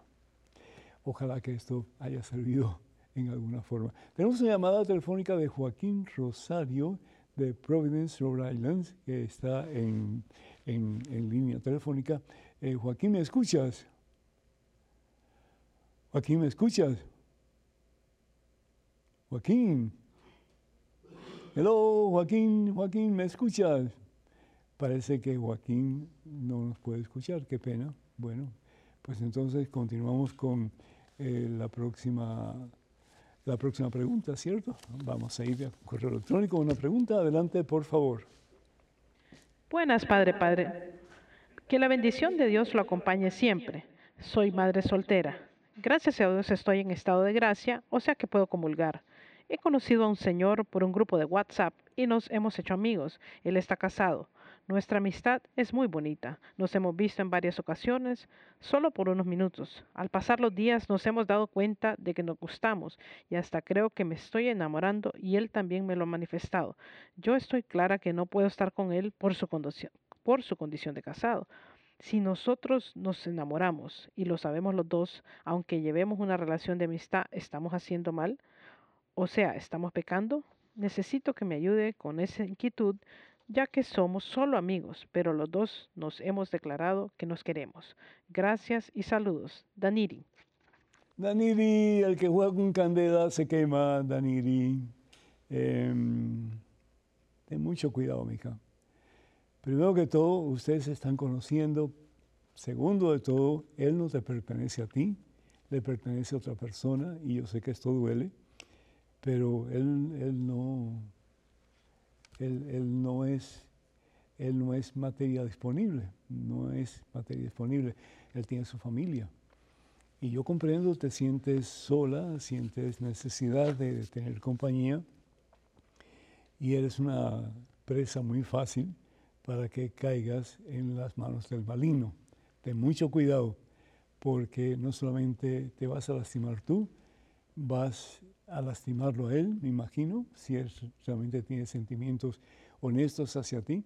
Ojalá que esto haya servido en alguna forma. Tenemos una llamada telefónica de Joaquín Rosario de Providence, Rhode Island, que está en, línea telefónica. Eh, Joaquín, ¿me escuchas? Joaquín, ¿me escuchas? Joaquín. Hello, Joaquín, Joaquín, ¿me escuchas? Parece que Joaquín no nos puede escuchar, qué pena. Bueno, pues entonces continuamos con eh, la, próxima, la próxima pregunta, ¿cierto? Vamos a ir a correo electrónico. Una pregunta, adelante, por favor. Buenas, Padre, Padre. Que la bendición de Dios lo acompañe siempre. Soy madre soltera. Gracias a Dios estoy en estado de gracia, o sea que puedo comulgar. He conocido a un señor por un grupo de WhatsApp y nos hemos hecho amigos. Él está casado. Nuestra amistad es muy bonita. Nos hemos visto en varias ocasiones, solo por unos minutos. Al pasar los días nos hemos dado cuenta de que nos gustamos y hasta creo que me estoy enamorando y él también me lo ha manifestado. Yo estoy clara que no puedo estar con él por su condición, por su condición de casado. Si nosotros nos enamoramos y lo sabemos los dos, aunque llevemos una relación de amistad, ¿estamos haciendo mal? O sea, ¿estamos pecando? Necesito que me ayude con esa inquietud ya que somos solo amigos, pero los dos nos hemos declarado que nos queremos. Gracias y saludos. Daniri. Daniri, el que juega con candela se quema, Daniri. Em, ten mucho cuidado, mija. Primero que todo, ustedes se están conociendo. Segundo de todo, él no te pertenece a ti, le pertenece a otra persona y yo sé que esto duele, pero él, él no, él, no es, él no es materia disponible, no es materia disponible, él tiene su familia. Y yo comprendo, te sientes sola, sientes necesidad de tener compañía y eres una presa muy fácil para que caigas en las manos del maligno. Ten mucho cuidado porque no solamente te vas a lastimar tú, vas a lastimarlo a él, me imagino, si él realmente tiene sentimientos honestos hacia ti,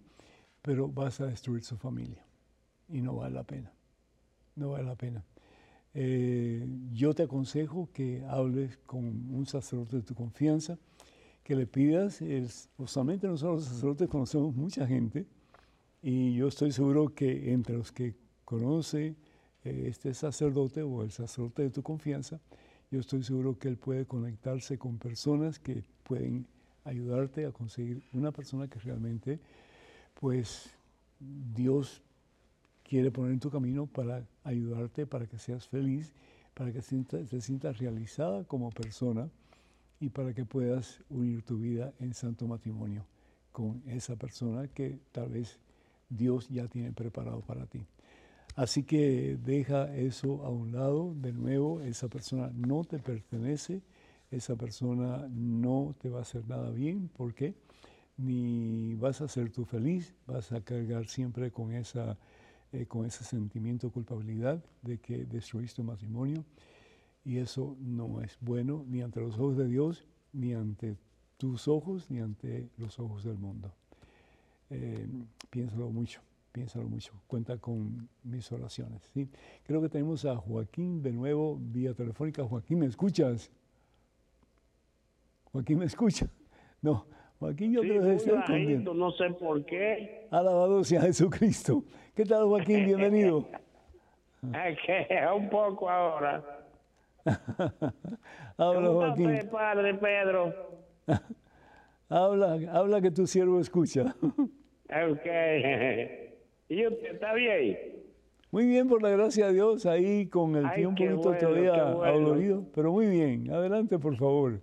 pero vas a destruir su familia y no vale la pena, no vale la pena. Eh, yo te aconsejo que hables con un sacerdote de tu confianza, que le pidas, es, usualmente nosotros los sacerdotes conocemos mucha gente y yo estoy seguro que entre los que conoce eh, este sacerdote o el sacerdote de tu confianza, yo estoy seguro que él puede conectarse con personas que pueden ayudarte a conseguir una persona que realmente, pues, Dios quiere poner en tu camino para ayudarte, para que seas feliz, para que te sientas realizada como persona y para que puedas unir tu vida en santo matrimonio con esa persona que tal vez Dios ya tiene preparado para ti. Así que deja eso a un lado, de nuevo, esa persona no te pertenece, esa persona no te va a hacer nada bien, ¿por qué? Ni vas a ser tú feliz, vas a cargar siempre con, esa, eh, con ese sentimiento de culpabilidad de que destruiste tu matrimonio y eso no es bueno ni ante los ojos de Dios, ni ante tus ojos, ni ante los ojos del mundo. Eh, piénsalo mucho piénsalo mucho, cuenta con mis oraciones. ¿sí? Creo que tenemos a Joaquín de nuevo vía telefónica. Joaquín, ¿me escuchas? Joaquín, ¿me escucha? No, Joaquín, yo creo que está escondiendo. No sé por qué. Alabado sea Jesucristo. ¿Qué tal, Joaquín? Bienvenido. un poco ahora. Habla, Joaquín. padre Pedro. Habla, habla que tu siervo escucha. Ok. ¿Y usted está bien? Muy bien, por la gracia de Dios, ahí con el Ay, pie un poquito bueno, todavía bueno. adolorido, pero muy bien. Adelante, por favor.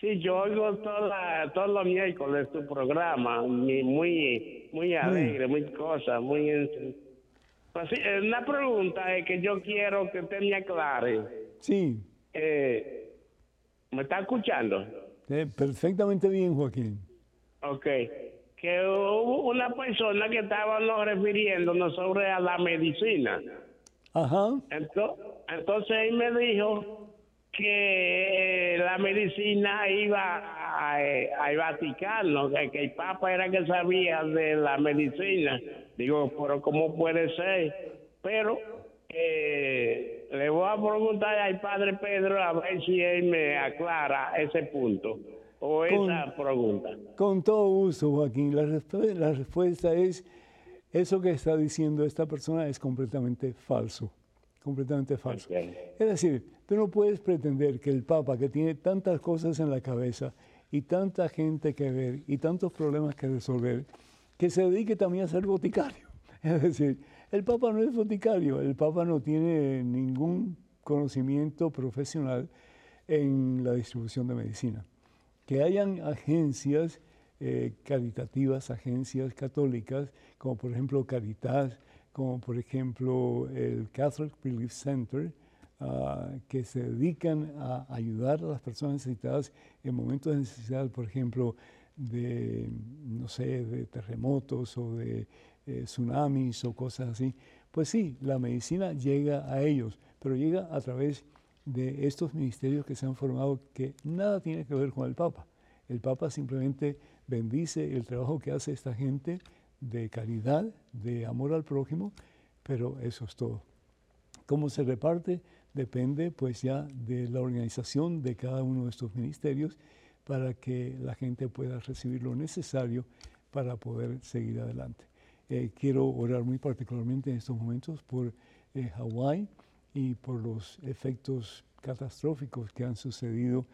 Sí, yo oigo toda, todos los miércoles tu programa, muy, muy, alegre, muy cosa, muy... Pues sí, eh, una pregunta es que yo quiero que usted me aclare. Sí, Eh, ¿Me está escuchando? eh, perfectamente bien, Joaquín. Ok. Que hubo una persona que estábamos refiriéndonos sobre a la medicina. Ajá, Ento- Entonces él me dijo que eh, la medicina iba al Vaticano, que, que el Papa era que sabía de la medicina. Digo, pero ¿cómo puede ser? Pero eh, le voy a preguntar al Padre Pedro a ver si él me aclara ese punto o Con- esa pregunta. con todo gusto, Joaquín. La, la respuesta es, eso que está diciendo esta persona es completamente falso, completamente falso. Es decir, tú no puedes pretender que el Papa, que tiene tantas cosas en la cabeza y tanta gente que ver y tantos problemas que resolver, que se dedique también a ser boticario. Es decir, el Papa no es boticario, el Papa no tiene ningún conocimiento profesional en la distribución de medicina. Que hayan agencias eh, caritativas, agencias católicas, como por ejemplo Caritas, como por ejemplo el Catholic Relief Center, ah, que se dedican a ayudar a las personas necesitadas en momentos de necesidad, por ejemplo, de, no sé, de terremotos o de eh, tsunamis o cosas así. Pues sí, la medicina llega a ellos, pero llega a través de estos ministerios que se han formado que nada tiene que ver con el Papa. El Papa simplemente bendice el trabajo que hace esta gente de caridad, de amor al prójimo, pero eso es todo. Cómo se reparte depende pues ya de la organización de cada uno de estos ministerios para que la gente pueda recibir lo necesario para poder seguir adelante. Eh, quiero orar muy particularmente en estos momentos por eh, Hawái y por los efectos catastróficos que han sucedido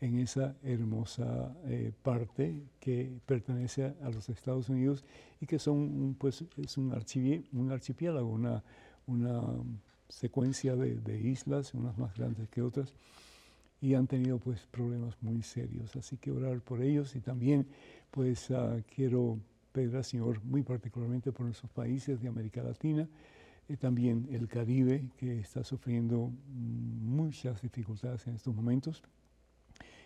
en esa hermosa eh, parte que pertenece a los Estados Unidos y que son pues es un, un archipiélago, una, una secuencia de, de islas, unas más grandes que otras, y han tenido pues problemas muy serios. Así que orar por ellos y también pues ah, quiero pedir al Señor muy particularmente por nuestros países de América Latina, también el Caribe que está sufriendo muchas dificultades en estos momentos.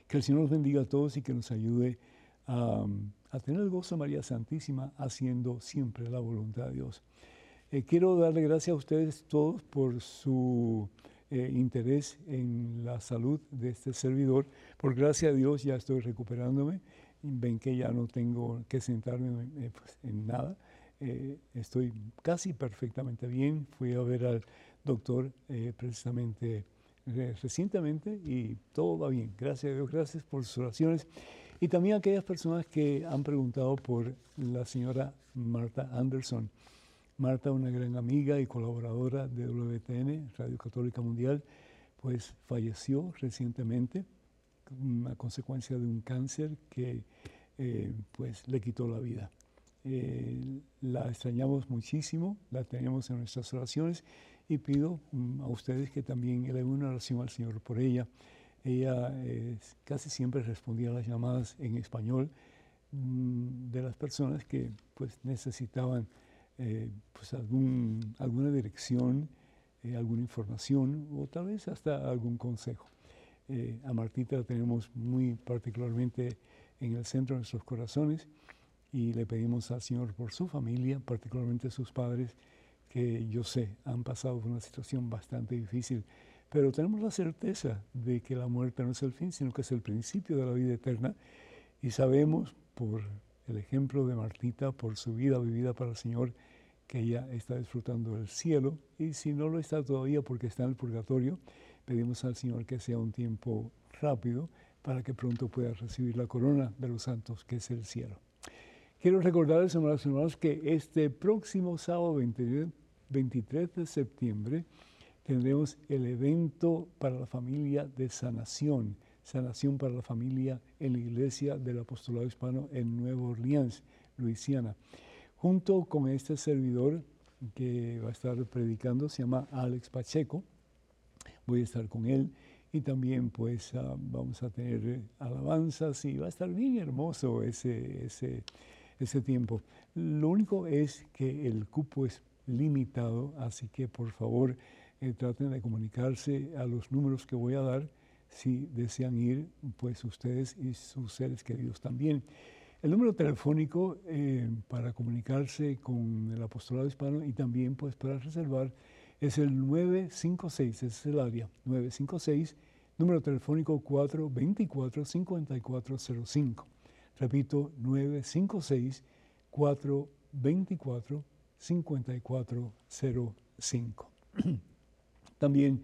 Que el Señor nos bendiga a todos y que nos ayude a, a tener el gozo de María Santísima haciendo siempre la voluntad de Dios. Eh, quiero darle gracias a ustedes todos por su eh, interés en la salud de este servidor. Por gracia a Dios ya estoy recuperándome. Ven que ya no tengo que sentarme eh, pues, en nada. Eh, estoy casi perfectamente bien. Fui a ver al doctor eh, precisamente eh, recientemente y todo va bien. Gracias a Dios, gracias por sus oraciones. Y también a aquellas personas que han preguntado por la señora Marta Anderson. Marta, una gran amiga y colaboradora de WTN, Radio Católica Mundial, pues falleció recientemente a consecuencia de un cáncer que eh, pues le quitó la vida. Eh, la extrañamos muchísimo, la tenemos en nuestras oraciones y pido mm, a ustedes que también eleven una oración al Señor por ella. Ella eh, casi siempre respondía a las llamadas en español mm, de las personas que pues necesitaban eh, pues algún, alguna dirección, eh, alguna información o tal vez hasta algún consejo. Eh, a Martita la tenemos muy particularmente en el centro de nuestros corazones y le pedimos al Señor por su familia, particularmente sus padres, que yo sé han pasado por una situación bastante difícil, pero tenemos la certeza de que la muerte no es el fin, sino que es el principio de la vida eterna. Y sabemos por el ejemplo de Martita, por su vida vivida para el Señor, que ella está disfrutando del cielo. Y si no lo está todavía porque está en el purgatorio, pedimos al Señor que sea un tiempo rápido para que pronto pueda recibir la corona de los santos, que es el cielo. Quiero recordarles, hermanos y hermanos, que este próximo sábado 23, 23 de septiembre tendremos el evento para la familia de sanación. Sanación para la Familia en la Iglesia del Apostolado Hispano en Nueva Orleans, Luisiana. Junto con este servidor que va a estar predicando, se llama Alex Pacheco, voy a estar con él y también pues ah, vamos a tener eh, alabanzas y va a estar bien hermoso ese, ese, ese tiempo. Lo único es que el cupo es limitado, así que por favor eh, traten de comunicarse a los números que voy a dar si desean ir, pues ustedes y sus seres queridos también. El número telefónico eh, para comunicarse con el apostolado hispano y también pues para reservar es el 956, ese es el área, 956, número telefónico 424-5405. Repito, 956-424-5405. También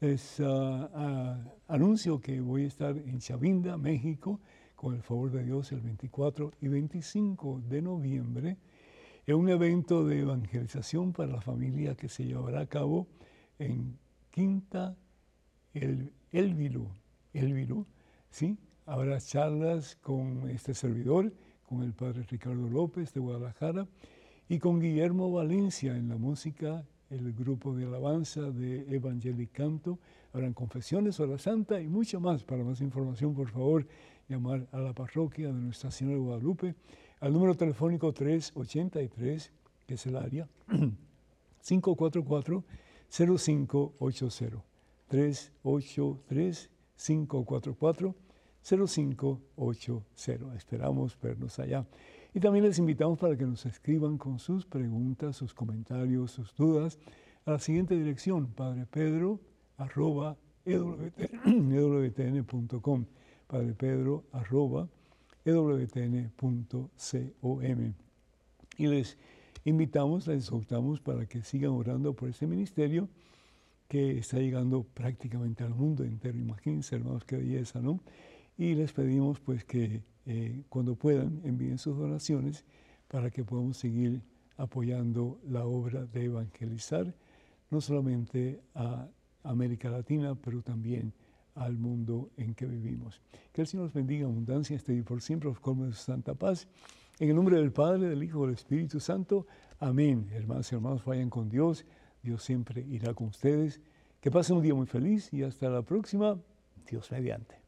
les ah, ah, anuncio que voy a estar en Chavinda, México, con el favor de Dios, el 24 y 25 de noviembre es un evento de evangelización para la familia que se llevará a cabo en Quinta El. Elviru ¿sí? Habrá charlas con este servidor, con el padre Ricardo López de Guadalajara y con Guillermo Valencia en la música, el grupo de alabanza de Evangelic Canto. Habrán confesiones, hora santa y mucho más. Para más información, por favor, llamar a la parroquia de Nuestra Señora de Guadalupe al número telefónico 383, que es el área, 544-0580. 383-544-0580. Esperamos vernos allá. Y también les invitamos para que nos escriban con sus preguntas, sus comentarios, sus dudas a la siguiente dirección, Padre Pedro, arroba, ewtn.com. Padre Pedro, arroba, ewtn.com. Y les invitamos, les exhortamos para que sigan orando por este ministerio que está llegando prácticamente al mundo entero. Imagínense, hermanos, qué belleza, ¿no? Y les pedimos pues que eh, cuando puedan envíen sus donaciones para que podamos seguir apoyando la obra de evangelizar, no solamente a América Latina, pero también al mundo en que vivimos. Que el Señor nos bendiga abundancia este y por siempre, os colme de su santa paz. En el nombre del Padre, del Hijo del Espíritu Santo. Amén. Hermanos y hermanos, vayan con Dios. Dios siempre irá con ustedes. Que pasen un día muy feliz y hasta la próxima. Dios mediante.